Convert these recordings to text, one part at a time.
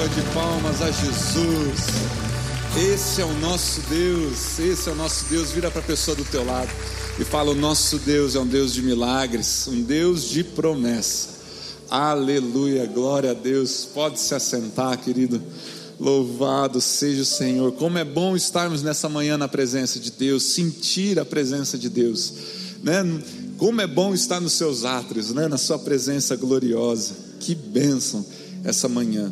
salva de palmas a Jesus. Esse é o nosso Deus, esse é o nosso Deus. Vira para a pessoa do teu lado e fala: O nosso Deus é um Deus de milagres, um Deus de promessa. Aleluia, glória a Deus. Pode se assentar, querido. Louvado seja o Senhor. Como é bom estarmos nessa manhã na presença de Deus, sentir a presença de Deus, né? Como é bom estar nos seus átrios, né? Na sua presença gloriosa. Que bênção essa manhã.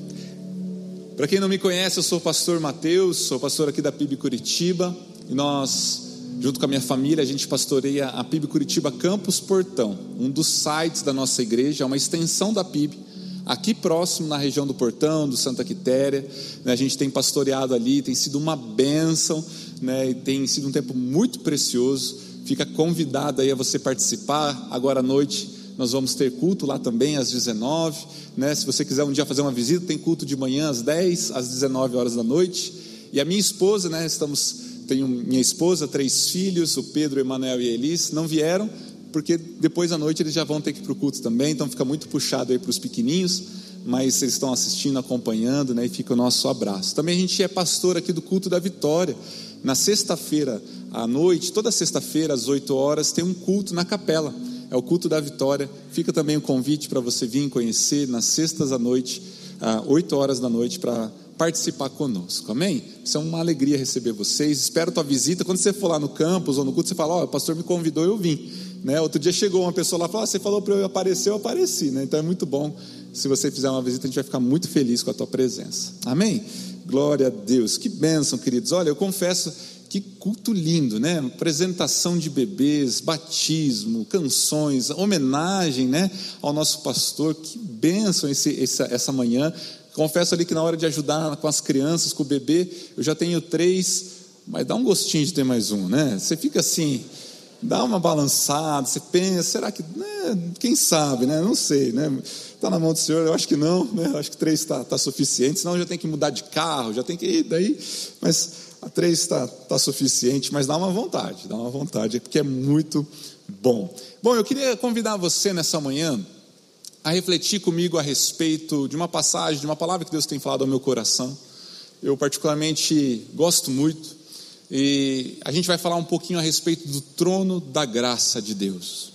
Para quem não me conhece, eu sou o pastor Mateus, sou pastor aqui da PIB Curitiba, e nós, junto com a minha família, a gente pastoreia a PIB Curitiba Campus Portão, um dos sites da nossa igreja, é uma extensão da PIB, aqui próximo na região do Portão, do Santa Quitéria, né, a gente tem pastoreado ali, tem sido uma bênção, né, tem sido um tempo muito precioso, fica convidado aí a você participar, agora à noite nós vamos ter culto lá também às 19, né? Se você quiser um dia fazer uma visita, tem culto de manhã às 10, às 19 horas da noite. E a minha esposa, né, estamos tenho minha esposa, três filhos, o Pedro, Emanuel e a Elis, não vieram porque depois à noite eles já vão ter que ir para o culto também, então fica muito puxado aí para os pequeninhos, mas eles estão assistindo, acompanhando, né, e fica o nosso abraço. Também a gente é pastor aqui do culto da Vitória. Na sexta-feira à noite, toda sexta-feira às 8 horas, tem um culto na capela é o culto da vitória. Fica também o convite para você vir conhecer nas sextas à noite, às 8 horas da noite, para participar conosco, amém? Isso é uma alegria receber vocês. Espero tua visita. Quando você for lá no campus ou no culto, você fala: Ó, oh, o pastor me convidou, eu vim. Né? Outro dia chegou uma pessoa lá e falou: ah, Você falou para eu aparecer, eu apareci. Né? Então é muito bom. Se você fizer uma visita, a gente vai ficar muito feliz com a tua presença, amém? Glória a Deus, que bênção, queridos. Olha, eu confesso que culto lindo, né? Apresentação de bebês, batismo, canções, homenagem, né? Ao nosso pastor. Que bênção esse, essa, essa manhã. Confesso ali que na hora de ajudar com as crianças, com o bebê, eu já tenho três, mas dá um gostinho de ter mais um, né? Você fica assim, dá uma balançada, você pensa, será que, né? quem sabe, né? Não sei, né? Está na mão do Senhor, eu acho que não, né? Eu acho que três está tá suficiente, senão já tem que mudar de carro, já tem que ir daí, mas três está tá suficiente, mas dá uma vontade, dá uma vontade, porque é muito bom. Bom, eu queria convidar você nessa manhã a refletir comigo a respeito de uma passagem, de uma palavra que Deus tem falado ao meu coração. Eu, particularmente, gosto muito, e a gente vai falar um pouquinho a respeito do trono da graça de Deus.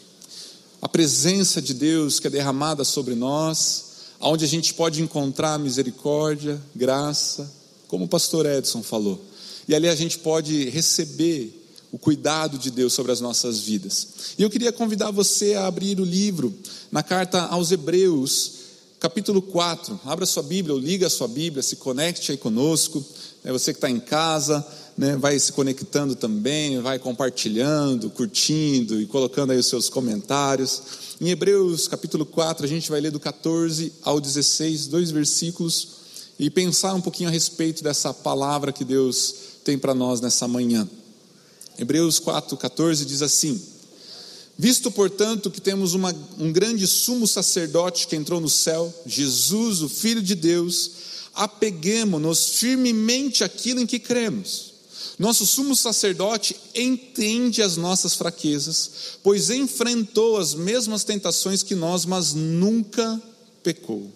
A presença de Deus que é derramada sobre nós, onde a gente pode encontrar misericórdia, graça, como o pastor Edson falou e ali a gente pode receber o cuidado de Deus sobre as nossas vidas. E eu queria convidar você a abrir o livro na carta aos Hebreus, capítulo 4. Abra sua Bíblia, ou liga a sua Bíblia, se conecte aí conosco. É você que está em casa, né, vai se conectando também, vai compartilhando, curtindo e colocando aí os seus comentários. Em Hebreus capítulo 4, a gente vai ler do 14 ao 16, dois versículos, e pensar um pouquinho a respeito dessa palavra que Deus tem para nós nessa manhã. Hebreus 4,14 diz assim: Visto, portanto, que temos uma, um grande sumo sacerdote que entrou no céu, Jesus, o Filho de Deus, apeguemos-nos firmemente àquilo em que cremos. Nosso sumo sacerdote entende as nossas fraquezas, pois enfrentou as mesmas tentações que nós, mas nunca pecou.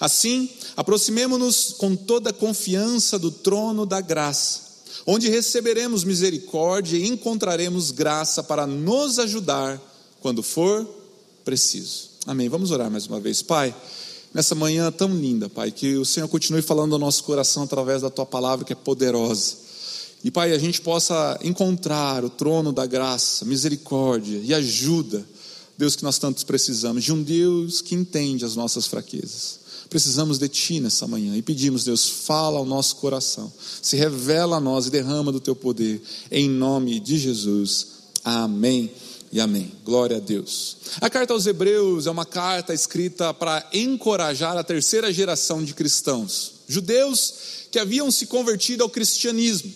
Assim, aproximemo-nos com toda a confiança do trono da graça onde receberemos misericórdia e encontraremos graça para nos ajudar quando for preciso. Amém. Vamos orar mais uma vez, Pai. Nessa manhã tão linda, Pai, que o Senhor continue falando ao nosso coração através da tua palavra que é poderosa. E, Pai, a gente possa encontrar o trono da graça, misericórdia e ajuda, Deus, que nós tantos precisamos, de um Deus que entende as nossas fraquezas. Precisamos de Ti nessa manhã e pedimos, Deus, fala ao nosso coração, se revela a nós e derrama do Teu poder, em nome de Jesus. Amém e amém. Glória a Deus. A carta aos Hebreus é uma carta escrita para encorajar a terceira geração de cristãos, judeus que haviam se convertido ao cristianismo,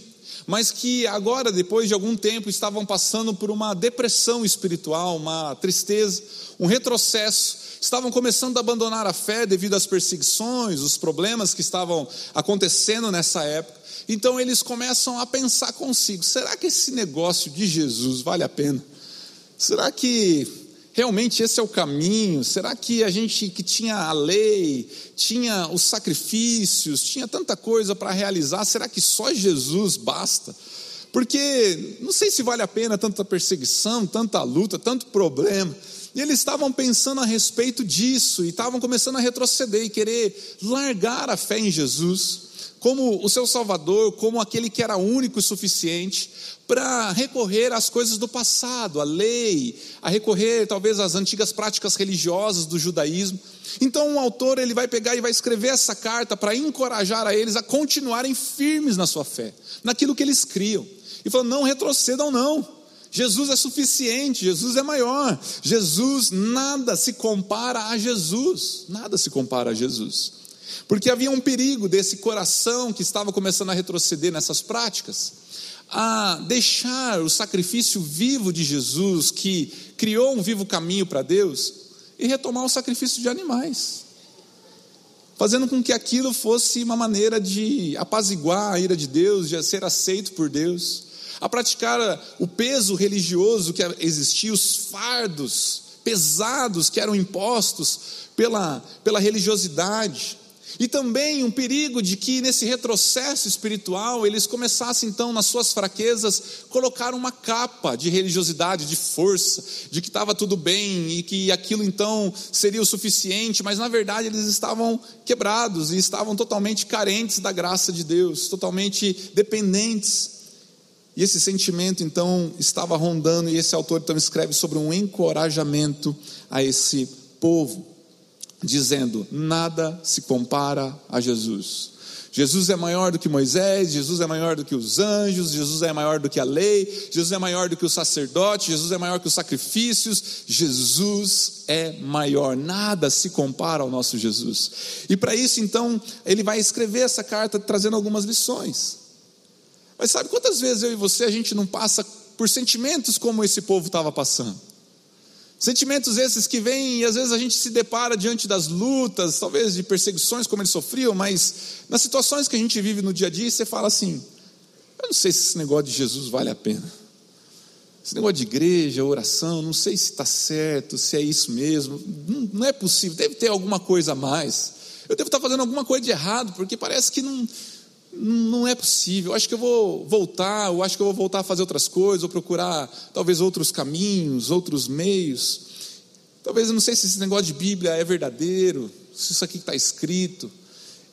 mas que agora, depois de algum tempo, estavam passando por uma depressão espiritual, uma tristeza, um retrocesso estavam começando a abandonar a fé devido às perseguições, os problemas que estavam acontecendo nessa época. Então eles começam a pensar consigo: será que esse negócio de Jesus vale a pena? Será que realmente esse é o caminho? Será que a gente que tinha a lei, tinha os sacrifícios, tinha tanta coisa para realizar, será que só Jesus basta? Porque não sei se vale a pena tanta perseguição, tanta luta, tanto problema. E eles estavam pensando a respeito disso e estavam começando a retroceder e querer largar a fé em Jesus como o seu Salvador, como aquele que era único e suficiente para recorrer às coisas do passado, à lei, a recorrer talvez às antigas práticas religiosas do judaísmo. Então o autor ele vai pegar e vai escrever essa carta para encorajar a eles a continuarem firmes na sua fé, naquilo que eles criam. E falou: não retrocedam não. Jesus é suficiente, Jesus é maior. Jesus nada se compara a Jesus, nada se compara a Jesus. Porque havia um perigo desse coração que estava começando a retroceder nessas práticas, a deixar o sacrifício vivo de Jesus, que criou um vivo caminho para Deus, e retomar o sacrifício de animais, fazendo com que aquilo fosse uma maneira de apaziguar a ira de Deus, de ser aceito por Deus, a praticar o peso religioso que existia, os fardos pesados que eram impostos pela, pela religiosidade. E também um perigo de que nesse retrocesso espiritual eles começassem então nas suas fraquezas colocar uma capa de religiosidade, de força, de que estava tudo bem e que aquilo então seria o suficiente, mas na verdade eles estavam quebrados e estavam totalmente carentes da graça de Deus, totalmente dependentes. E esse sentimento então estava rondando e esse autor então escreve sobre um encorajamento a esse povo dizendo: nada se compara a Jesus. Jesus é maior do que Moisés, Jesus é maior do que os anjos, Jesus é maior do que a lei, Jesus é maior do que o sacerdote, Jesus é maior que os sacrifícios, Jesus é maior, nada se compara ao nosso Jesus. E para isso, então, ele vai escrever essa carta trazendo algumas lições. Mas sabe quantas vezes eu e você a gente não passa por sentimentos como esse povo estava passando? Sentimentos esses que vêm e às vezes a gente se depara diante das lutas, talvez de perseguições como eles sofriam, mas nas situações que a gente vive no dia a dia, você fala assim: eu não sei se esse negócio de Jesus vale a pena. Esse negócio de igreja, oração, não sei se está certo, se é isso mesmo. Não, não, é possível, deve ter alguma coisa a mais. Eu devo estar fazendo alguma coisa de errado, porque parece que não, não é possível. Eu acho que eu vou voltar, eu acho que eu vou voltar a fazer outras coisas, ou procurar talvez outros caminhos, outros meios. Talvez eu não sei se esse negócio de Bíblia é verdadeiro, se isso aqui está escrito.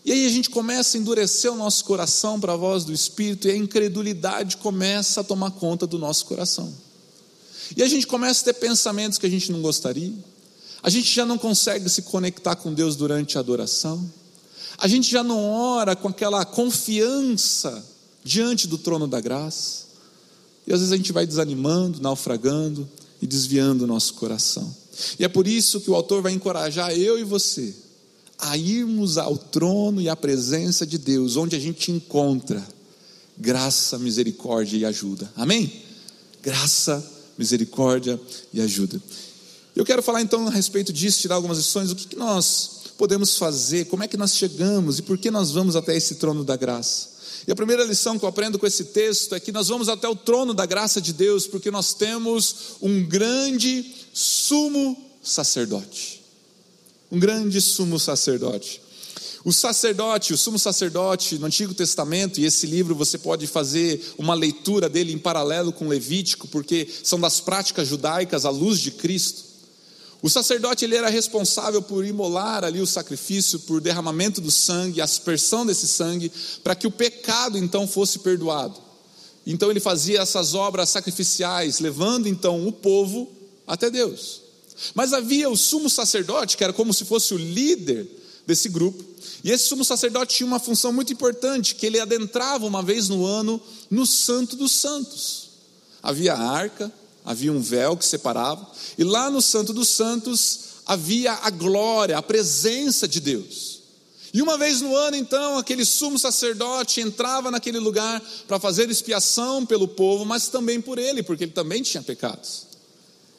E aí a gente começa a endurecer o nosso coração para a voz do Espírito e a incredulidade começa a tomar conta do nosso coração. E a gente começa a ter pensamentos que a gente não gostaria. A gente já não consegue se conectar com Deus durante a adoração. A gente já não ora com aquela confiança diante do trono da graça. E às vezes a gente vai desanimando, naufragando e desviando o nosso coração. E é por isso que o autor vai encorajar eu e você a irmos ao trono e à presença de Deus, onde a gente encontra graça, misericórdia e ajuda. Amém? Graça, misericórdia e ajuda. Eu quero falar então a respeito disso, tirar algumas lições. O que, que nós podemos fazer, como é que nós chegamos e por que nós vamos até esse trono da graça. E a primeira lição que eu aprendo com esse texto é que nós vamos até o trono da graça de Deus porque nós temos um grande sumo sacerdote. Um grande sumo sacerdote. O sacerdote, o sumo sacerdote no Antigo Testamento, e esse livro você pode fazer uma leitura dele em paralelo com Levítico, porque são das práticas judaicas à luz de Cristo. O sacerdote ele era responsável por imolar ali o sacrifício, por derramamento do sangue, aspersão desse sangue, para que o pecado então fosse perdoado. Então ele fazia essas obras sacrificiais, levando então o povo até Deus. Mas havia o sumo sacerdote, que era como se fosse o líder desse grupo, e esse sumo sacerdote tinha uma função muito importante, que ele adentrava uma vez no ano no Santo dos Santos. Havia a arca, havia um véu que separava, e lá no Santo dos Santos havia a glória, a presença de Deus. E uma vez no ano, então, aquele sumo sacerdote entrava naquele lugar para fazer expiação pelo povo, mas também por ele, porque ele também tinha pecados.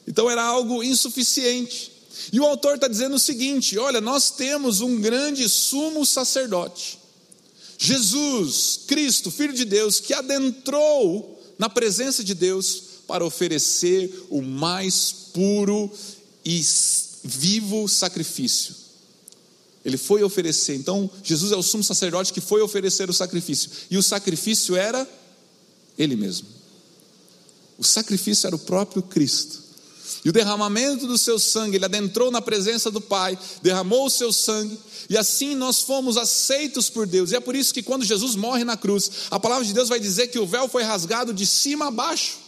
Então era algo insuficiente. E o autor está dizendo o seguinte: olha, nós temos um grande sumo sacerdote, Jesus, Cristo, Filho de Deus, que adentrou na presença de Deus para oferecer o mais puro e vivo sacrifício. Ele foi oferecer. Então, Jesus é o sumo sacerdote que foi oferecer o sacrifício. E o sacrifício era ele mesmo. O sacrifício era o próprio Cristo. E o derramamento do seu sangue, ele adentrou na presença do Pai, derramou o seu sangue, e assim nós fomos aceitos por Deus. E é por isso que quando Jesus morre na cruz, a palavra de Deus vai dizer que o véu foi rasgado de cima a baixo.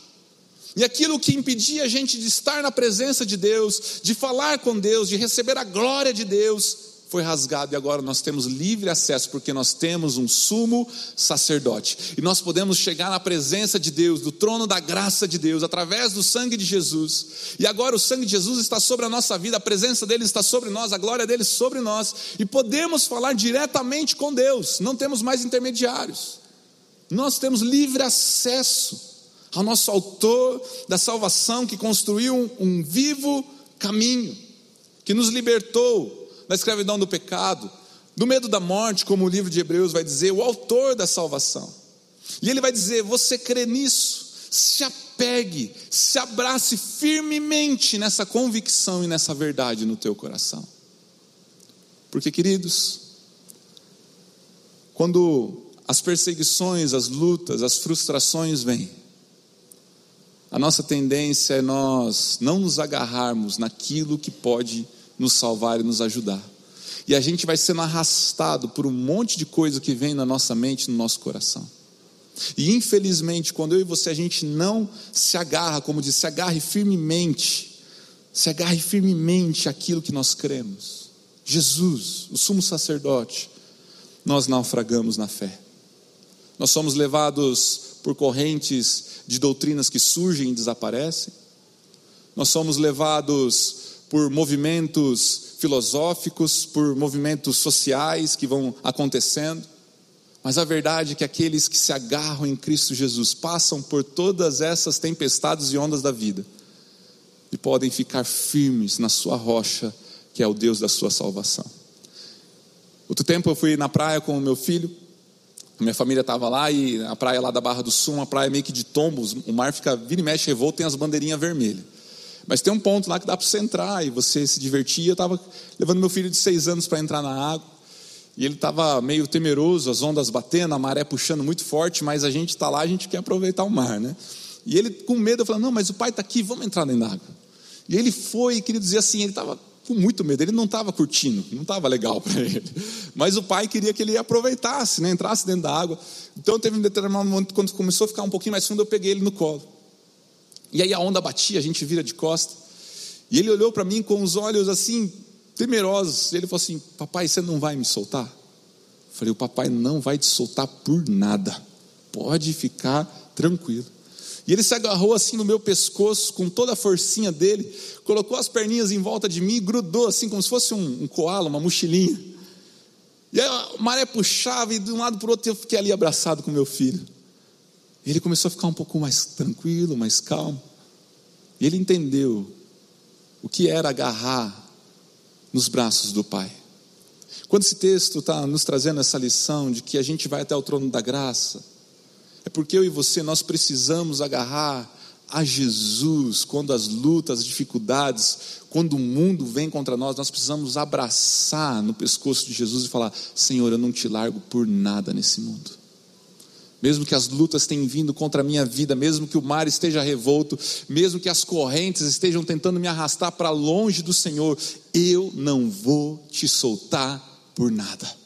E aquilo que impedia a gente de estar na presença de Deus, de falar com Deus, de receber a glória de Deus, foi rasgado e agora nós temos livre acesso, porque nós temos um sumo sacerdote. E nós podemos chegar na presença de Deus, do trono da graça de Deus, através do sangue de Jesus. E agora o sangue de Jesus está sobre a nossa vida, a presença dele está sobre nós, a glória dele sobre nós. E podemos falar diretamente com Deus, não temos mais intermediários. Nós temos livre acesso ao nosso autor da salvação que construiu um, um vivo caminho, que nos libertou da escravidão do pecado, do medo da morte, como o livro de Hebreus vai dizer, o autor da salvação. E ele vai dizer: você crê nisso? Se apegue, se abrace firmemente nessa convicção e nessa verdade no teu coração. Porque, queridos, quando as perseguições, as lutas, as frustrações vêm, a nossa tendência é nós não nos agarrarmos naquilo que pode nos salvar e nos ajudar. E a gente vai sendo arrastado por um monte de coisa que vem na nossa mente, no nosso coração. E infelizmente, quando eu e você a gente não se agarra, como disse, se agarre firmemente, se agarre firmemente aquilo que nós cremos. Jesus, o sumo sacerdote, nós naufragamos na fé. Nós somos levados por correntes de doutrinas que surgem e desaparecem. Nós somos levados por movimentos filosóficos, por movimentos sociais que vão acontecendo. Mas a verdade é que aqueles que se agarram em Cristo Jesus passam por todas essas tempestades e ondas da vida e podem ficar firmes na sua rocha, que é o Deus da sua salvação. Outro tempo eu fui na praia com o meu filho, minha família estava lá e a praia lá da Barra do Sul, uma praia meio que de tombos, o mar fica, vira e mexe, revolto, tem as bandeirinhas vermelhas. Mas tem um ponto lá que dá para você entrar e você se divertir. Eu estava levando meu filho de seis anos para entrar na água. E ele estava meio temeroso, as ondas batendo, a maré puxando muito forte, mas a gente está lá, a gente quer aproveitar o mar, né? E ele com medo, eu não, mas o pai está aqui, vamos entrar dentro da água. E ele foi, queria dizer assim, ele estava com muito medo, ele não estava curtindo, não estava legal para ele. Mas o pai queria que ele aproveitasse, né, entrasse dentro da água. Então teve um determinado momento, quando começou a ficar um pouquinho mais fundo, eu peguei ele no colo. E aí a onda batia, a gente vira de costa. E ele olhou para mim com os olhos assim, temerosos. Ele falou assim: Papai, você não vai me soltar? Eu falei: O papai não vai te soltar por nada. Pode ficar tranquilo. E ele se agarrou assim no meu pescoço, com toda a forcinha dele, colocou as perninhas em volta de mim, grudou assim, como se fosse um, um coala, uma mochilinha. E aí a maré puxava, e de um lado para o outro eu fiquei ali abraçado com meu filho. E ele começou a ficar um pouco mais tranquilo, mais calmo. E ele entendeu o que era agarrar nos braços do Pai. Quando esse texto está nos trazendo essa lição de que a gente vai até o trono da graça, é porque eu e você nós precisamos agarrar a Jesus quando as lutas, as dificuldades, quando o mundo vem contra nós, nós precisamos abraçar no pescoço de Jesus e falar: Senhor, eu não te largo por nada nesse mundo mesmo que as lutas tenham vindo contra a minha vida, mesmo que o mar esteja revolto, mesmo que as correntes estejam tentando me arrastar para longe do Senhor, eu não vou te soltar por nada.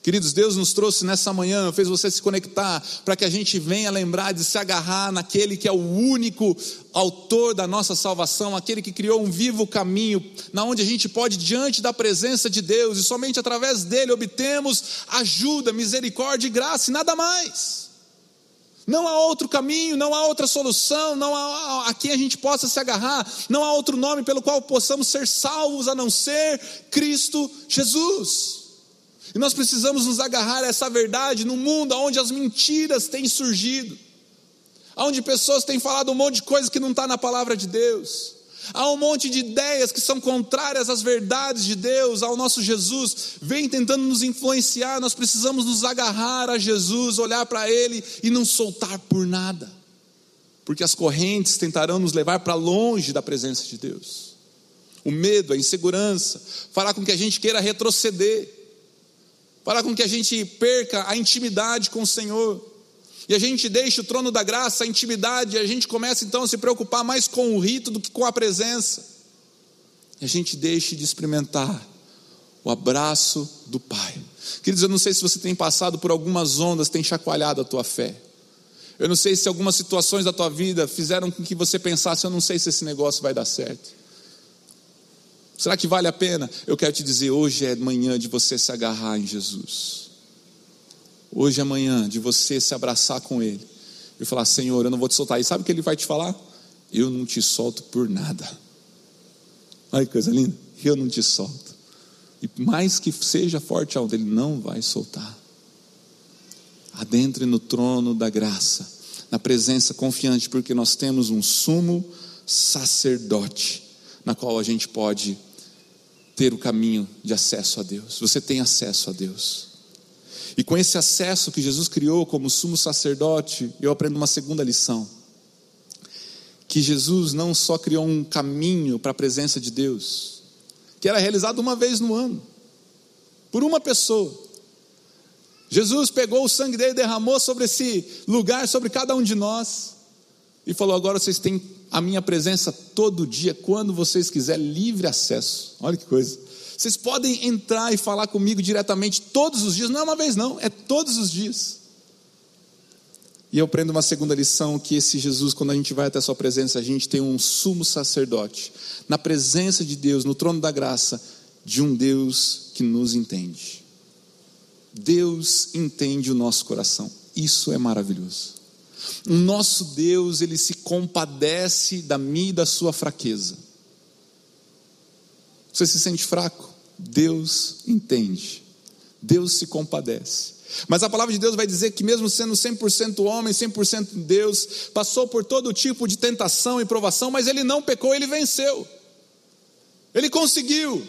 Queridos, Deus nos trouxe nessa manhã, fez você se conectar, para que a gente venha lembrar de se agarrar naquele que é o único autor da nossa salvação, aquele que criou um vivo caminho, na onde a gente pode, diante da presença de Deus, e somente através dele obtemos ajuda, misericórdia e graça, e nada mais. Não há outro caminho, não há outra solução, não há a quem a gente possa se agarrar, não há outro nome pelo qual possamos ser salvos a não ser Cristo Jesus. E nós precisamos nos agarrar a essa verdade no mundo onde as mentiras têm surgido, onde pessoas têm falado um monte de coisa que não está na palavra de Deus. Há um monte de ideias que são contrárias às verdades de Deus, ao nosso Jesus, vem tentando nos influenciar. Nós precisamos nos agarrar a Jesus, olhar para Ele e não soltar por nada, porque as correntes tentarão nos levar para longe da presença de Deus. o medo, a insegurança, fará com que a gente queira retroceder, fará com que a gente perca a intimidade com o Senhor. E a gente deixa o trono da graça, a intimidade, e a gente começa então a se preocupar mais com o rito do que com a presença. E a gente deixa de experimentar o abraço do Pai. Queridos, eu não sei se você tem passado por algumas ondas, tem chacoalhado a tua fé. Eu não sei se algumas situações da tua vida fizeram com que você pensasse, eu não sei se esse negócio vai dar certo. Será que vale a pena? Eu quero te dizer, hoje é manhã de você se agarrar em Jesus. Hoje é manhã de você se abraçar com Ele e falar: Senhor, eu não vou te soltar. E sabe o que Ele vai te falar? Eu não te solto por nada. Olha que coisa linda. Eu não te solto. E mais que seja forte a onda, Ele não vai soltar. Adentre no trono da graça, na presença confiante, porque nós temos um sumo sacerdote, na qual a gente pode ter o caminho de acesso a Deus. Você tem acesso a Deus. E com esse acesso que Jesus criou como sumo sacerdote, eu aprendo uma segunda lição. Que Jesus não só criou um caminho para a presença de Deus, que era realizado uma vez no ano, por uma pessoa. Jesus pegou o sangue dele, derramou sobre esse lugar, sobre cada um de nós, e falou: agora vocês têm a minha presença todo dia, quando vocês quiserem, livre acesso. Olha que coisa. Vocês podem entrar e falar comigo diretamente todos os dias, não é uma vez, não, é todos os dias. E eu aprendo uma segunda lição: que esse Jesus, quando a gente vai até a Sua presença, a gente tem um sumo sacerdote, na presença de Deus, no trono da graça, de um Deus que nos entende. Deus entende o nosso coração, isso é maravilhoso. O nosso Deus, ele se compadece da minha e da sua fraqueza. Você se sente fraco? Deus entende. Deus se compadece. Mas a palavra de Deus vai dizer que, mesmo sendo 100% homem, 100% Deus, passou por todo tipo de tentação e provação, mas ele não pecou, ele venceu. Ele conseguiu.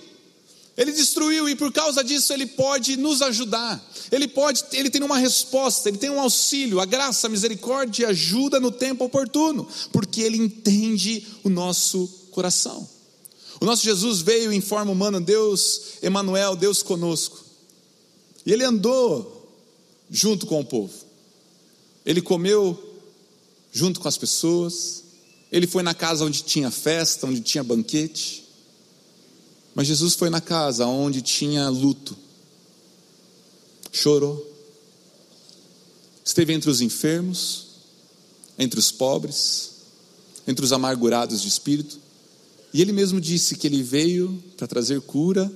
Ele destruiu e por causa disso ele pode nos ajudar. Ele pode, ele tem uma resposta, ele tem um auxílio, a graça, a misericórdia ajuda no tempo oportuno, porque ele entende o nosso coração. O nosso Jesus veio em forma humana, Deus, Emanuel, Deus conosco. E ele andou junto com o povo. Ele comeu junto com as pessoas. Ele foi na casa onde tinha festa, onde tinha banquete. Mas Jesus foi na casa onde tinha luto. Chorou. Esteve entre os enfermos, entre os pobres, entre os amargurados de espírito e ele mesmo disse que ele veio para trazer cura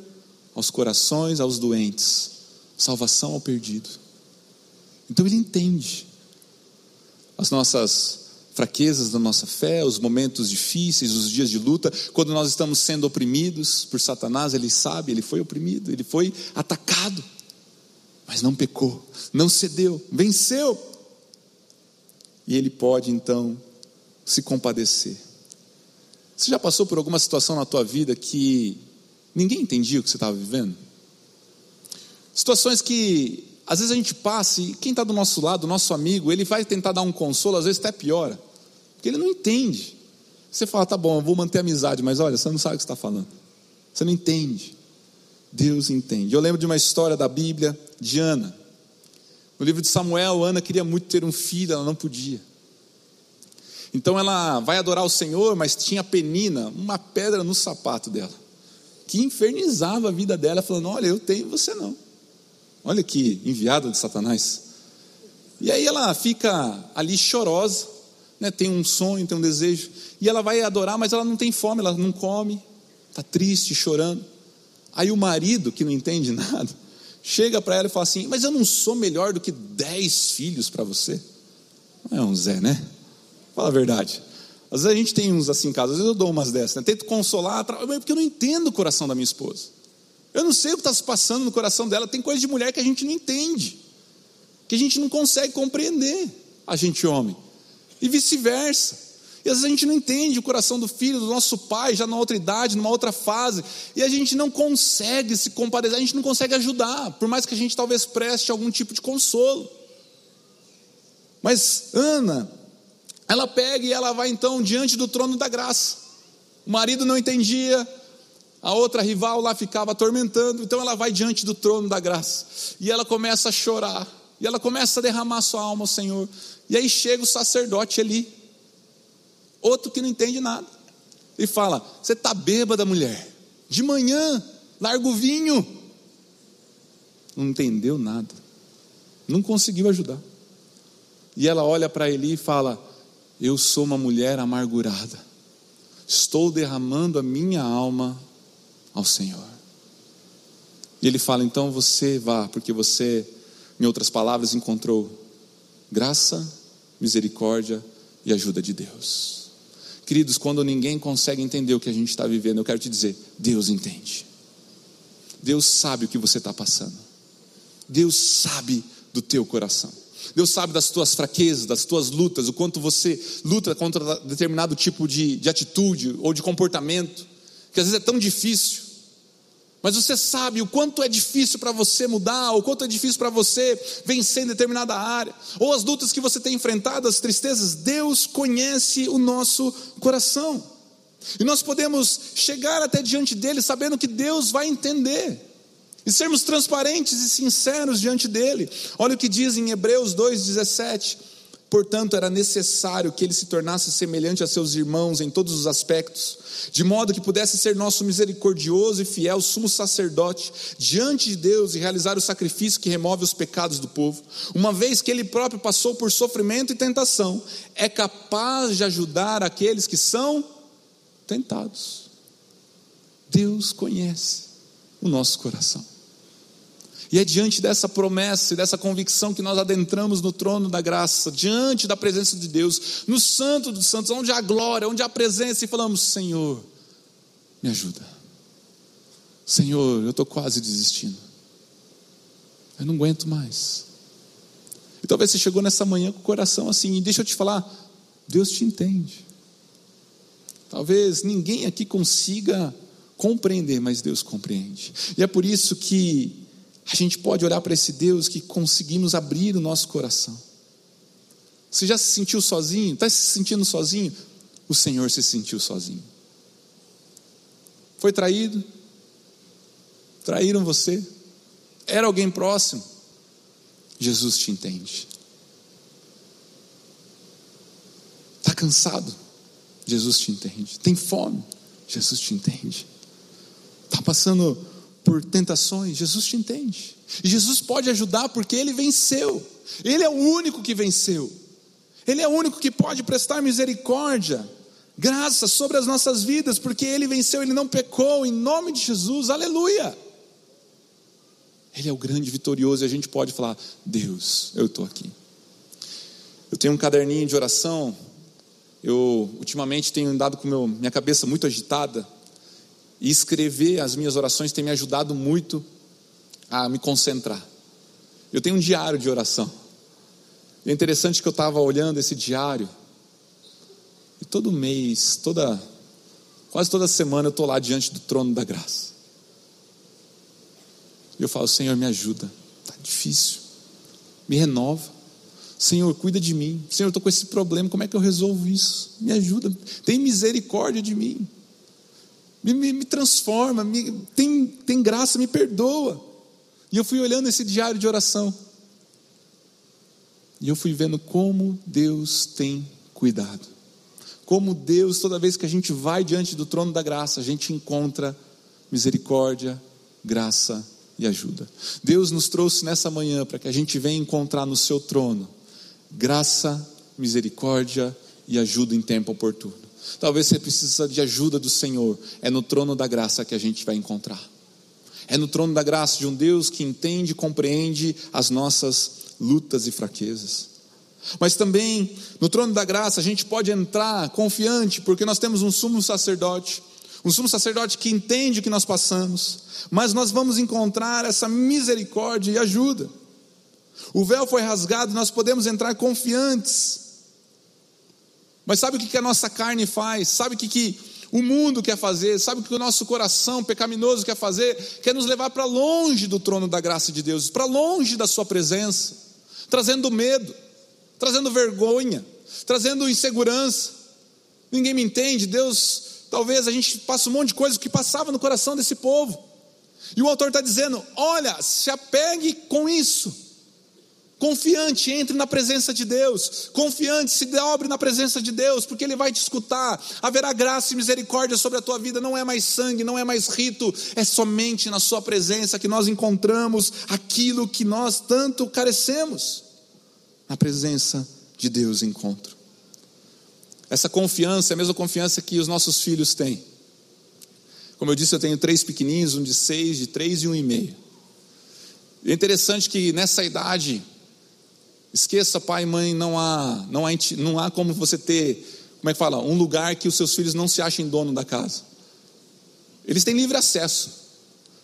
aos corações, aos doentes, salvação ao perdido. Então ele entende as nossas fraquezas da nossa fé, os momentos difíceis, os dias de luta, quando nós estamos sendo oprimidos por Satanás, ele sabe, ele foi oprimido, ele foi atacado, mas não pecou, não cedeu, venceu. E ele pode então se compadecer você já passou por alguma situação na tua vida que ninguém entendia o que você estava vivendo? Situações que às vezes a gente passa e quem está do nosso lado, nosso amigo, ele vai tentar dar um consolo, às vezes até piora, porque ele não entende. Você fala, tá bom, eu vou manter a amizade, mas olha, você não sabe o que está falando. Você não entende. Deus entende. Eu lembro de uma história da Bíblia de Ana. No livro de Samuel, Ana queria muito ter um filho, ela não podia. Então ela vai adorar o Senhor, mas tinha penina, uma pedra no sapato dela, que infernizava a vida dela, falando: Olha, eu tenho, você não. Olha que enviada de Satanás. E aí ela fica ali chorosa, né? tem um sonho, tem um desejo, e ela vai adorar, mas ela não tem fome, ela não come, está triste, chorando. Aí o marido, que não entende nada, chega para ela e fala assim: Mas eu não sou melhor do que dez filhos para você. Não é um Zé, né? Fala a verdade. Às vezes a gente tem uns assim em casa, às vezes eu dou umas dessas, né? tento consolar, porque eu não entendo o coração da minha esposa. Eu não sei o que está se passando no coração dela. Tem coisa de mulher que a gente não entende, que a gente não consegue compreender, a gente homem, e vice-versa. E às vezes a gente não entende o coração do filho, do nosso pai, já numa outra idade, numa outra fase, e a gente não consegue se compadecer, a gente não consegue ajudar, por mais que a gente talvez preste algum tipo de consolo. Mas Ana, ela pega e ela vai então diante do trono da graça. O marido não entendia, A outra rival lá ficava atormentando, então ela vai diante do trono da graça e ela começa a chorar, e ela começa a derramar sua alma ao Senhor. E aí chega o sacerdote ali, outro que não entende nada, e fala: Você está bêbada, mulher? De manhã, larga o vinho. Não entendeu nada, não conseguiu ajudar. E ela olha para ele e fala: Eu sou uma mulher amargurada, estou derramando a minha alma ao Senhor. E ele fala: Então você vá, porque você, em outras palavras, encontrou graça, misericórdia e ajuda de Deus. Queridos, quando ninguém consegue entender o que a gente está vivendo, eu quero te dizer: Deus entende. Deus sabe o que você está passando. Deus sabe do teu coração. Deus sabe das tuas fraquezas, das tuas lutas, o quanto você luta contra determinado tipo de, de atitude ou de comportamento, que às vezes é tão difícil. Mas você sabe o quanto é difícil para você mudar, o quanto é difícil para você vencer em determinada área, ou as lutas que você tem enfrentado, as tristezas. Deus conhece o nosso coração, e nós podemos chegar até diante dele sabendo que Deus vai entender, e sermos transparentes e sinceros diante dele. Olha o que diz em Hebreus 2,17. Portanto, era necessário que ele se tornasse semelhante a seus irmãos em todos os aspectos, de modo que pudesse ser nosso misericordioso e fiel sumo sacerdote diante de Deus e realizar o sacrifício que remove os pecados do povo. Uma vez que ele próprio passou por sofrimento e tentação, é capaz de ajudar aqueles que são tentados. Deus conhece o nosso coração. E é diante dessa promessa e dessa convicção que nós adentramos no trono da graça, diante da presença de Deus, no Santo dos Santos, onde há glória, onde há presença, e falamos: Senhor, me ajuda. Senhor, eu estou quase desistindo. Eu não aguento mais. E talvez você chegou nessa manhã com o coração assim, e deixa eu te falar, Deus te entende. Talvez ninguém aqui consiga compreender, mas Deus compreende. E é por isso que a gente pode olhar para esse Deus que conseguimos abrir o nosso coração. Você já se sentiu sozinho? Está se sentindo sozinho? O Senhor se sentiu sozinho. Foi traído? Traíram você? Era alguém próximo? Jesus te entende. Está cansado? Jesus te entende. Tem fome? Jesus te entende. Está passando por tentações, Jesus te entende. E Jesus pode ajudar porque ele venceu. Ele é o único que venceu. Ele é o único que pode prestar misericórdia, graça sobre as nossas vidas, porque ele venceu, ele não pecou, em nome de Jesus, aleluia. Ele é o grande vitorioso e a gente pode falar: Deus, eu estou aqui. Eu tenho um caderninho de oração. Eu ultimamente tenho andado com meu, minha cabeça muito agitada e escrever as minhas orações tem me ajudado muito a me concentrar. Eu tenho um diário de oração. E é interessante que eu estava olhando esse diário, e todo mês, toda, quase toda semana eu estou lá diante do trono da graça. E eu falo, Senhor, me ajuda. Está difícil. Me renova. Senhor, cuida de mim. Senhor, eu estou com esse problema, como é que eu resolvo isso? Me ajuda. Tem misericórdia de mim me, me, me transforma, me, tem, tem graça, me perdoa. E eu fui olhando esse diário de oração. E eu fui vendo como Deus tem cuidado. Como Deus, toda vez que a gente vai diante do trono da graça, a gente encontra misericórdia, graça e ajuda. Deus nos trouxe nessa manhã para que a gente venha encontrar no seu trono graça, misericórdia e ajuda em tempo oportuno. Talvez você precise de ajuda do Senhor. É no trono da graça que a gente vai encontrar. É no trono da graça de um Deus que entende e compreende as nossas lutas e fraquezas. Mas também no trono da graça a gente pode entrar confiante, porque nós temos um sumo sacerdote, um sumo sacerdote que entende o que nós passamos, mas nós vamos encontrar essa misericórdia e ajuda. O véu foi rasgado, nós podemos entrar confiantes mas sabe o que a nossa carne faz? Sabe o que o mundo quer fazer? Sabe o que o nosso coração pecaminoso quer fazer? Quer nos levar para longe do trono da graça de Deus, para longe da Sua presença, trazendo medo, trazendo vergonha, trazendo insegurança. Ninguém me entende, Deus Talvez a gente passe um monte de coisa que passava no coração desse povo. E o autor está dizendo: olha, se apegue com isso. Confiante, entre na presença de Deus. Confiante, se dobre na presença de Deus, porque Ele vai te escutar. Haverá graça e misericórdia sobre a tua vida. Não é mais sangue, não é mais rito, é somente na Sua presença que nós encontramos aquilo que nós tanto carecemos. Na presença de Deus encontro. Essa confiança é a mesma confiança que os nossos filhos têm. Como eu disse, eu tenho três pequenininhos, um de seis, de três e um e meio. é interessante que nessa idade Esqueça pai e mãe, não há, não há, não há como você ter, como é que fala, um lugar que os seus filhos não se achem dono da casa. Eles têm livre acesso,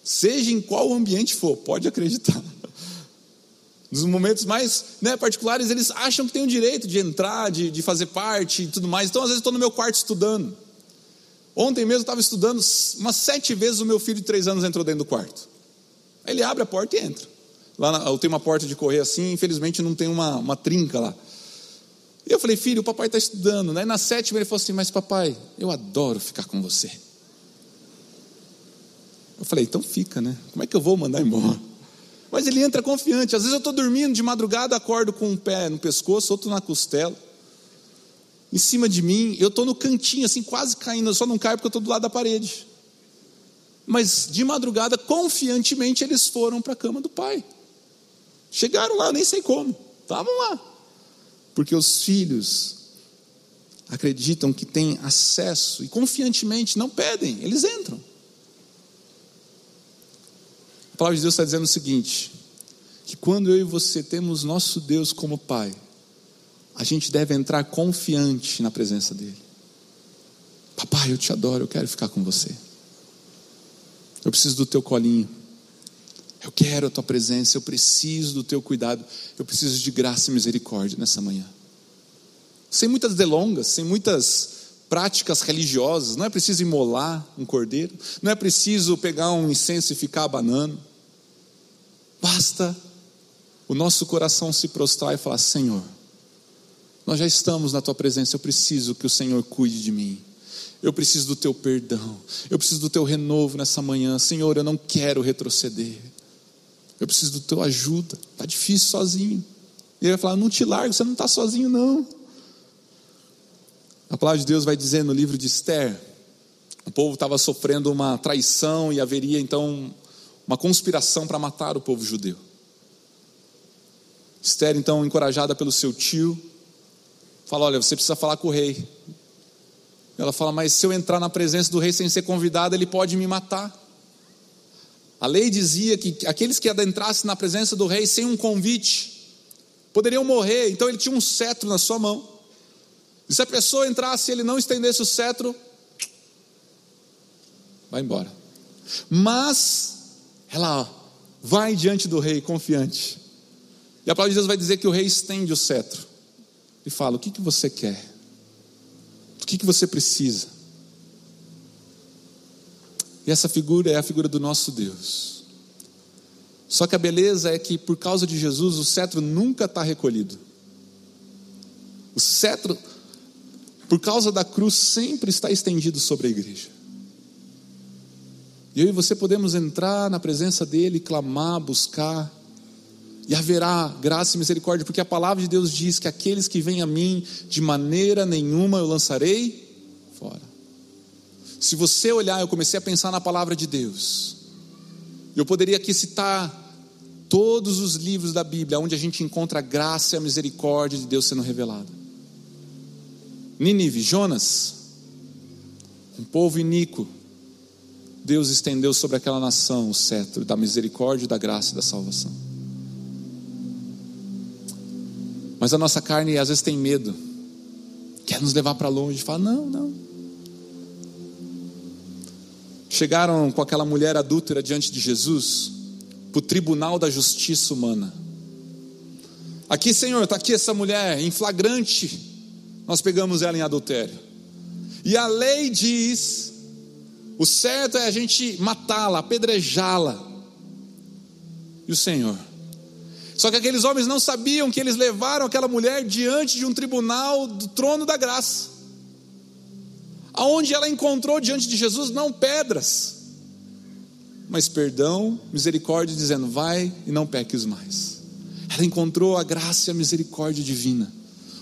seja em qual ambiente for, pode acreditar. Nos momentos mais né, particulares, eles acham que têm o direito de entrar, de, de fazer parte e tudo mais. Então, às vezes, estou no meu quarto estudando. Ontem mesmo estava estudando, umas sete vezes o meu filho de três anos entrou dentro do quarto. Aí ele abre a porta e entra. Lá na, eu tenho uma porta de correr assim, infelizmente não tem uma, uma trinca lá. E eu falei, filho, o papai está estudando. Né? E na sétima ele falou assim: Mas papai, eu adoro ficar com você. Eu falei, então fica, né? Como é que eu vou mandar embora? Mas ele entra confiante. Às vezes eu estou dormindo de madrugada, acordo com um pé no pescoço, outro na costela. Em cima de mim, eu estou no cantinho, assim, quase caindo. Eu só não caio porque eu estou do lado da parede. Mas de madrugada, confiantemente, eles foram para a cama do pai. Chegaram lá, nem sei como, estavam lá. Porque os filhos acreditam que têm acesso e confiantemente não pedem, eles entram. A palavra de Deus está dizendo o seguinte: que quando eu e você temos nosso Deus como Pai, a gente deve entrar confiante na presença dEle. Papai, eu te adoro, eu quero ficar com você. Eu preciso do teu colinho. Eu quero a tua presença, eu preciso do teu cuidado, eu preciso de graça e misericórdia nessa manhã. Sem muitas delongas, sem muitas práticas religiosas, não é preciso imolar um cordeiro, não é preciso pegar um incenso e ficar abanando. Basta o nosso coração se prostrar e falar: Senhor, nós já estamos na tua presença, eu preciso que o Senhor cuide de mim. Eu preciso do teu perdão, eu preciso do teu renovo nessa manhã. Senhor, eu não quero retroceder. Eu preciso do teu ajuda. Está difícil sozinho. E ele vai falar: Não te largo, você não está sozinho, não. A palavra de Deus vai dizer no livro de Esther: o povo estava sofrendo uma traição e haveria então uma conspiração para matar o povo judeu. Esther, então, encorajada pelo seu tio, fala: Olha, você precisa falar com o rei. Ela fala: Mas se eu entrar na presença do rei sem ser convidada, ele pode me matar. A lei dizia que aqueles que adentrassem na presença do rei sem um convite poderiam morrer, então ele tinha um cetro na sua mão. E se a pessoa entrasse e ele não estendesse o cetro, vai embora. Mas ela vai diante do rei confiante. E a palavra de Deus vai dizer que o rei estende o cetro e fala: O que, que você quer? O que, que você precisa? E essa figura é a figura do nosso Deus. Só que a beleza é que por causa de Jesus o cetro nunca está recolhido. O cetro, por causa da cruz, sempre está estendido sobre a igreja. E eu e você podemos entrar na presença dEle, clamar, buscar, e haverá graça e misericórdia, porque a palavra de Deus diz que aqueles que vêm a mim, de maneira nenhuma eu lançarei fora. Se você olhar, eu comecei a pensar na palavra de Deus. Eu poderia aqui citar todos os livros da Bíblia onde a gente encontra a graça e a misericórdia de Deus sendo revelada. Nínive, Jonas, um povo iníquo. Deus estendeu sobre aquela nação o cetro da misericórdia, da graça e da salvação. Mas a nossa carne às vezes tem medo, quer nos levar para longe, fala: não, não. Chegaram com aquela mulher adúltera diante de Jesus, para o tribunal da justiça humana. Aqui, Senhor, está aqui essa mulher em flagrante, nós pegamos ela em adultério. E a lei diz: o certo é a gente matá-la, apedrejá-la. E o Senhor? Só que aqueles homens não sabiam que eles levaram aquela mulher diante de um tribunal do trono da graça Aonde ela encontrou diante de Jesus não pedras, mas perdão, misericórdia, dizendo: vai e não peques mais. Ela encontrou a graça e a misericórdia divina,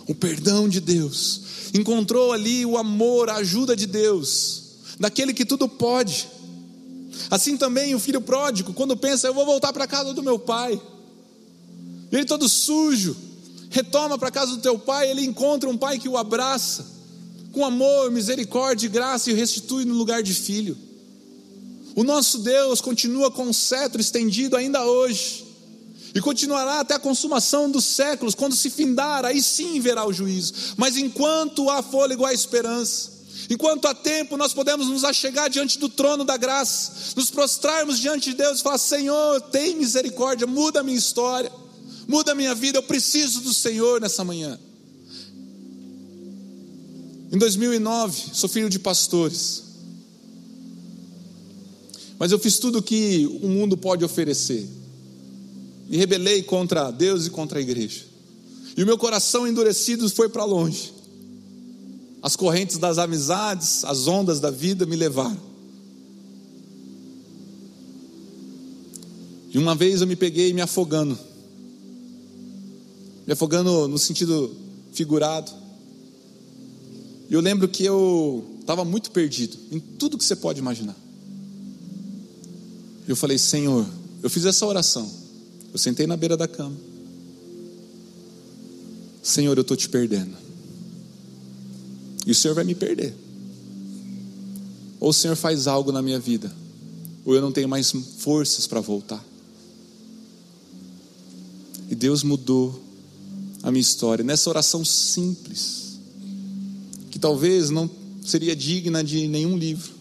o perdão de Deus, encontrou ali o amor, a ajuda de Deus, daquele que tudo pode. Assim também o filho pródigo, quando pensa, eu vou voltar para a casa do meu pai, ele todo sujo, retoma para a casa do teu pai, ele encontra um pai que o abraça, com amor, misericórdia e graça, e o restitui no lugar de filho. O nosso Deus continua com o cetro estendido ainda hoje, e continuará até a consumação dos séculos, quando se findar, aí sim verá o juízo. Mas enquanto há fôlego, há esperança. Enquanto há tempo, nós podemos nos achegar diante do trono da graça, nos prostrarmos diante de Deus e falar: Senhor, tem misericórdia, muda a minha história, muda a minha vida, eu preciso do Senhor nessa manhã. Em 2009, sou filho de pastores, mas eu fiz tudo o que o mundo pode oferecer, me rebelei contra Deus e contra a igreja, e o meu coração endurecido foi para longe. As correntes das amizades, as ondas da vida me levaram. E uma vez eu me peguei me afogando. Me afogando no sentido figurado. E eu lembro que eu estava muito perdido em tudo que você pode imaginar. Eu falei, Senhor, eu fiz essa oração. Eu sentei na beira da cama. Senhor, eu estou te perdendo. E o Senhor vai me perder. Ou o Senhor faz algo na minha vida, ou eu não tenho mais forças para voltar. E Deus mudou a minha história nessa oração simples, que talvez não seria digna de nenhum livro.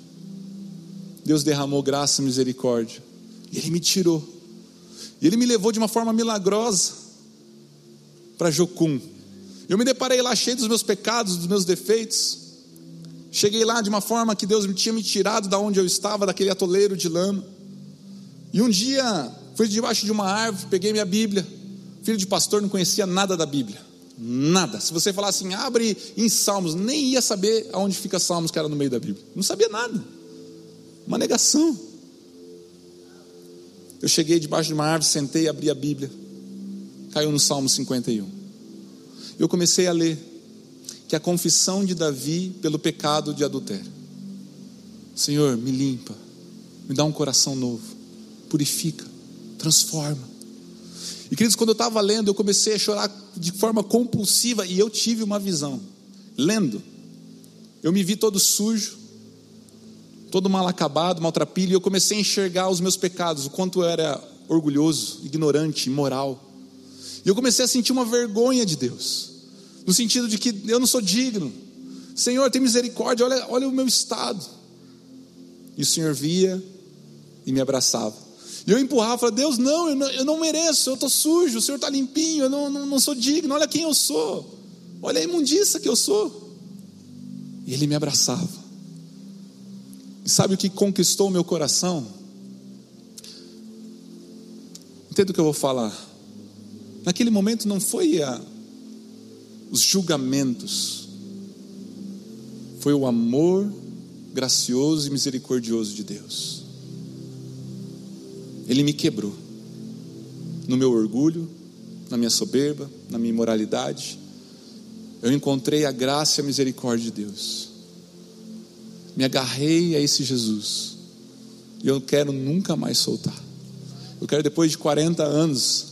Deus derramou graça e misericórdia, e Ele me tirou, e Ele me levou de uma forma milagrosa para Jocum eu me deparei lá cheio dos meus pecados, dos meus defeitos. Cheguei lá de uma forma que Deus me tinha me tirado da onde eu estava, daquele atoleiro de lama. E um dia fui debaixo de uma árvore, peguei minha Bíblia. Filho de pastor não conhecia nada da Bíblia. Nada. Se você falar assim, abre em Salmos, nem ia saber aonde fica Salmos que era no meio da Bíblia. Não sabia nada. Uma negação. Eu cheguei debaixo de uma árvore, sentei, abri a Bíblia. Caiu no Salmo 51 eu comecei a ler que a confissão de Davi pelo pecado de adultério. Senhor, me limpa, me dá um coração novo, purifica, transforma. E queridos, quando eu estava lendo, eu comecei a chorar de forma compulsiva e eu tive uma visão. Lendo, eu me vi todo sujo, todo mal acabado, maltrapilho, e eu comecei a enxergar os meus pecados, o quanto eu era orgulhoso, ignorante, imoral. E eu comecei a sentir uma vergonha de Deus, no sentido de que eu não sou digno. Senhor, tem misericórdia, olha, olha o meu estado. E o Senhor via e me abraçava. E eu empurrava, falava, Deus, não, eu não, eu não mereço, eu estou sujo, o Senhor está limpinho, eu não, não, não sou digno, olha quem eu sou, olha a imundiça que eu sou. E Ele me abraçava. E sabe o que conquistou o meu coração? Entendo o que eu vou falar. Naquele momento não foi a, os julgamentos, foi o amor gracioso e misericordioso de Deus. Ele me quebrou no meu orgulho, na minha soberba, na minha imoralidade. Eu encontrei a graça e a misericórdia de Deus. Me agarrei a esse Jesus. E eu quero nunca mais soltar. Eu quero, depois de 40 anos,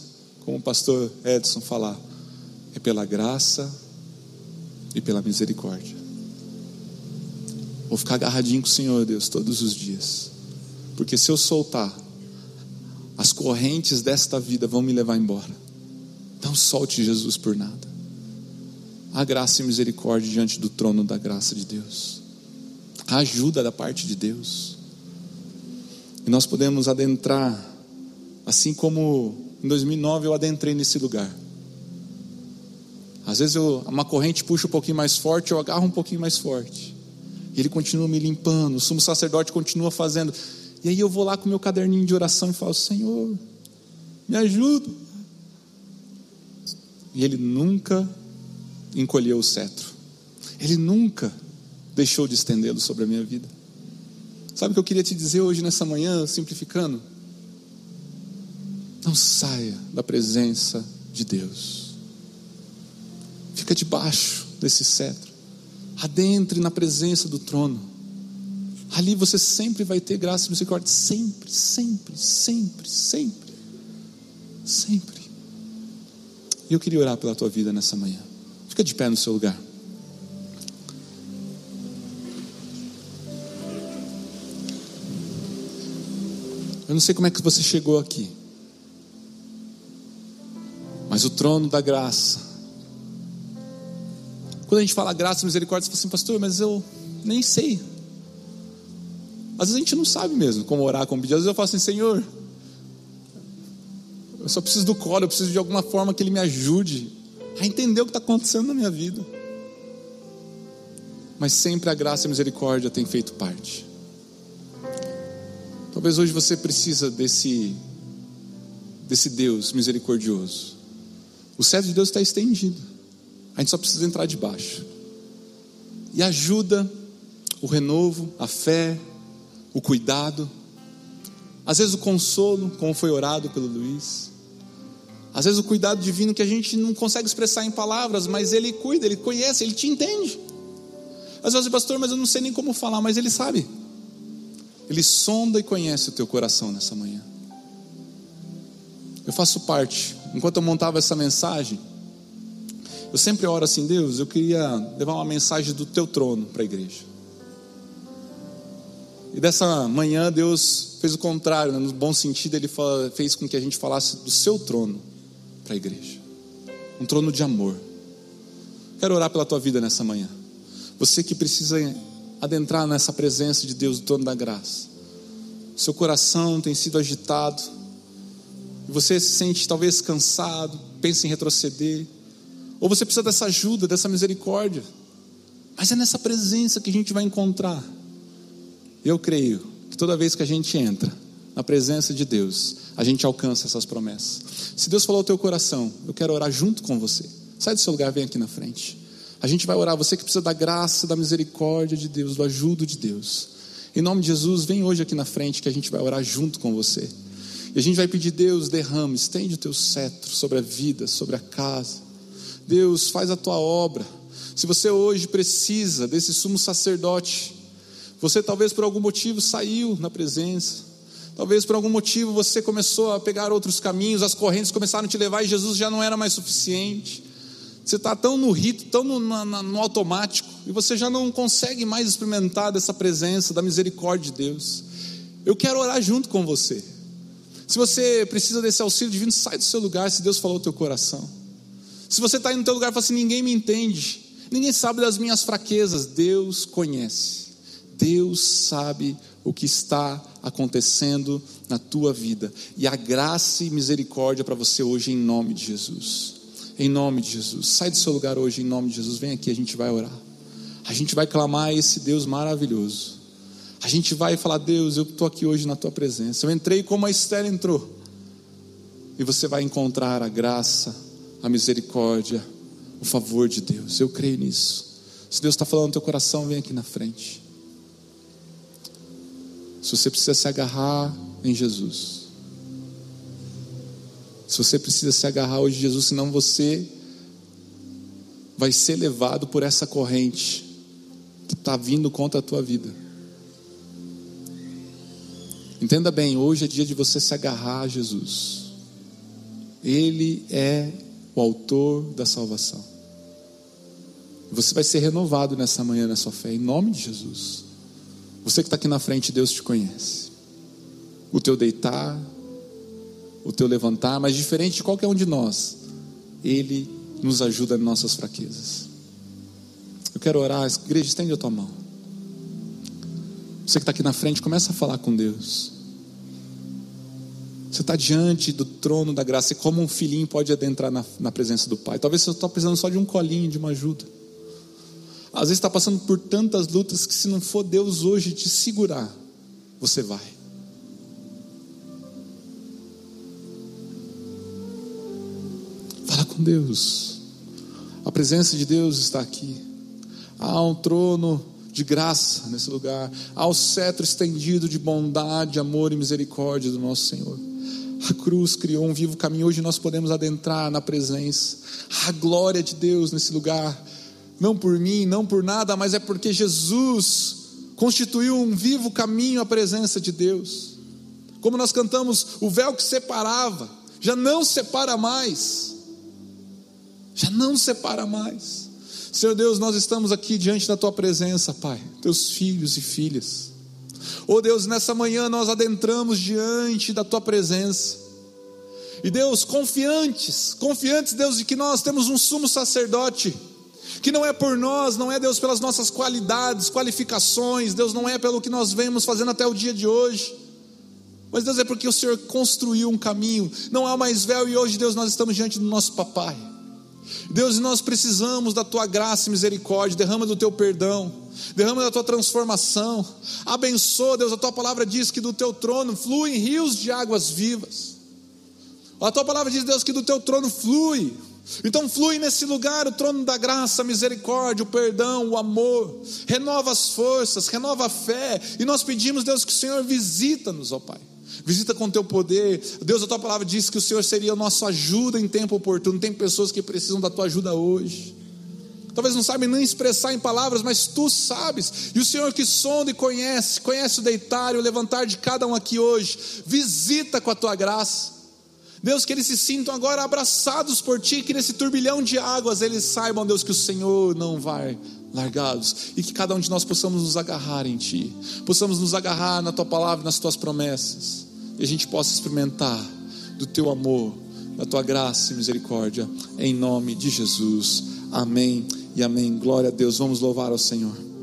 como o pastor Edson falar, é pela graça e pela misericórdia. Vou ficar agarradinho com o Senhor, Deus, todos os dias, porque se eu soltar, as correntes desta vida vão me levar embora. Não solte Jesus por nada. Há graça e misericórdia diante do trono da graça de Deus. Há ajuda da parte de Deus. E nós podemos adentrar, assim como em 2009 eu adentrei nesse lugar. Às vezes eu, uma corrente puxa um pouquinho mais forte, eu agarro um pouquinho mais forte. E ele continua me limpando, o sumo sacerdote continua fazendo. E aí eu vou lá com meu caderninho de oração e falo: Senhor, me ajuda. E ele nunca encolheu o cetro. Ele nunca deixou de estendê-lo sobre a minha vida. Sabe o que eu queria te dizer hoje nessa manhã, simplificando? Não saia da presença de Deus. Fica debaixo desse cetro. Adentre na presença do trono. Ali você sempre vai ter graça e misericórdia. Sempre, sempre, sempre, sempre. Sempre. E eu queria orar pela tua vida nessa manhã. Fica de pé no seu lugar. Eu não sei como é que você chegou aqui. Mas o trono da graça. Quando a gente fala graça e misericórdia, você fala assim, pastor, mas eu nem sei. Às vezes a gente não sabe mesmo como orar, como pedir. Às vezes eu falo assim, Senhor, eu só preciso do colo, eu preciso de alguma forma que Ele me ajude a entender o que está acontecendo na minha vida. Mas sempre a graça e a misericórdia têm feito parte. Talvez hoje você precisa desse, desse Deus misericordioso. O cetro de Deus está estendido. A gente só precisa entrar debaixo. E ajuda, o renovo, a fé, o cuidado. Às vezes o consolo, como foi orado pelo Luiz. Às vezes o cuidado divino que a gente não consegue expressar em palavras, mas Ele cuida, Ele conhece, Ele te entende. Às vezes, pastor, mas eu não sei nem como falar, mas Ele sabe. Ele sonda e conhece o teu coração nessa manhã. Eu faço parte. Enquanto eu montava essa mensagem, eu sempre oro assim, Deus, eu queria levar uma mensagem do teu trono para a igreja. E dessa manhã Deus fez o contrário, né? no bom sentido, Ele fez com que a gente falasse do seu trono para a igreja. Um trono de amor. Quero orar pela tua vida nessa manhã. Você que precisa adentrar nessa presença de Deus, do trono da graça. Seu coração tem sido agitado. E você se sente talvez cansado, pensa em retroceder. Ou você precisa dessa ajuda, dessa misericórdia. Mas é nessa presença que a gente vai encontrar. Eu creio que toda vez que a gente entra na presença de Deus, a gente alcança essas promessas. Se Deus falou ao teu coração, eu quero orar junto com você. Sai do seu lugar, vem aqui na frente. A gente vai orar, você que precisa da graça, da misericórdia de Deus, do ajudo de Deus. Em nome de Jesus, vem hoje aqui na frente que a gente vai orar junto com você. E a gente vai pedir, Deus, derrame, estende o teu cetro sobre a vida, sobre a casa. Deus, faz a tua obra. Se você hoje precisa desse sumo sacerdote, você talvez por algum motivo saiu na presença, Talvez por algum motivo você começou a pegar outros caminhos, as correntes começaram a te levar e Jesus já não era mais suficiente. Você está tão no rito, tão no, no, no, automático, e você já não consegue mais experimentar dessa presença, da misericórdia de Deus. Eu quero orar junto com você. Se você precisa desse auxílio divino, sai do seu lugar se Deus falou o teu coração. Se você está aí no teu lugar e fala assim, ninguém me entende, ninguém sabe das minhas fraquezas, Deus conhece. Deus sabe o que está acontecendo na tua vida. E a graça e misericórdia para você hoje, em nome de Jesus. Em nome de Jesus. Sai do seu lugar hoje, em nome de Jesus. Vem aqui, a gente vai orar. A gente vai clamar a esse Deus maravilhoso. A gente vai falar: Deus, eu estou aqui hoje na tua presença. Eu entrei como a Esther entrou. E você vai encontrar a graça, a misericórdia, o favor de Deus. Eu creio nisso. Se Deus está falando no teu coração, vem aqui na frente. Se você precisa se agarrar em Jesus. Se você precisa se agarrar hoje em Jesus, senão você vai ser levado por essa corrente que está vindo contra a tua vida. Entenda bem, hoje é dia de você se agarrar a Jesus. Ele é o autor da salvação. Você vai ser renovado nessa manhã na sua fé, em nome de Jesus. Você que está aqui na frente, Deus te conhece. O teu deitar, o teu levantar, mas diferente de qualquer um de nós, Ele nos ajuda em nossas fraquezas. Eu quero orar, igreja, estende a tua mão. Você que está aqui na frente, começa a falar com Deus. Você está diante do trono da graça, e como um filhinho pode adentrar na, na presença do Pai. Talvez você está precisando só de um colinho, de uma ajuda. Às vezes está passando por tantas lutas que se não for Deus hoje te segurar, você vai. Fala com Deus. A presença de Deus está aqui. Há um trono de graça nesse lugar, ao cetro estendido de bondade, amor e misericórdia do nosso Senhor. A cruz criou um vivo caminho, hoje nós podemos adentrar na presença, a glória de Deus nesse lugar, não por mim, não por nada, mas é porque Jesus constituiu um vivo caminho à presença de Deus. Como nós cantamos, o véu que separava, já não separa mais, já não separa mais. Senhor Deus, nós estamos aqui diante da tua presença, Pai, teus filhos e filhas. Oh Deus, nessa manhã nós adentramos diante da tua presença. E Deus, confiantes, confiantes, Deus, de que nós temos um sumo sacerdote, que não é por nós, não é Deus pelas nossas qualidades, qualificações, Deus não é pelo que nós vemos fazendo até o dia de hoje. Mas Deus é porque o Senhor construiu um caminho, não há mais véu e hoje Deus nós estamos diante do nosso papai. Deus, nós precisamos da tua graça e misericórdia, derrama do teu perdão, derrama da tua transformação, abençoa, Deus, a tua palavra diz que do teu trono fluem rios de águas vivas. A tua palavra diz, Deus, que do teu trono flui. Então flui nesse lugar o trono da graça, a misericórdia, o perdão, o amor. Renova as forças, renova a fé. E nós pedimos, Deus, que o Senhor visita-nos, ó Pai visita com teu poder. Deus, a tua palavra diz que o Senhor seria a nossa ajuda em tempo oportuno. Tem pessoas que precisam da tua ajuda hoje. Talvez não sabem nem expressar em palavras, mas tu sabes. E o Senhor que sonda e conhece, conhece o deitar e o levantar de cada um aqui hoje. Visita com a tua graça. Deus, que eles se sintam agora abraçados por ti, que nesse turbilhão de águas eles saibam, Deus, que o Senhor não vai largados e que cada um de nós possamos nos agarrar em ti, possamos nos agarrar na tua palavra, nas tuas promessas e a gente possa experimentar do teu amor, da tua graça e misericórdia, em nome de Jesus. Amém e amém. Glória a Deus. Vamos louvar ao Senhor.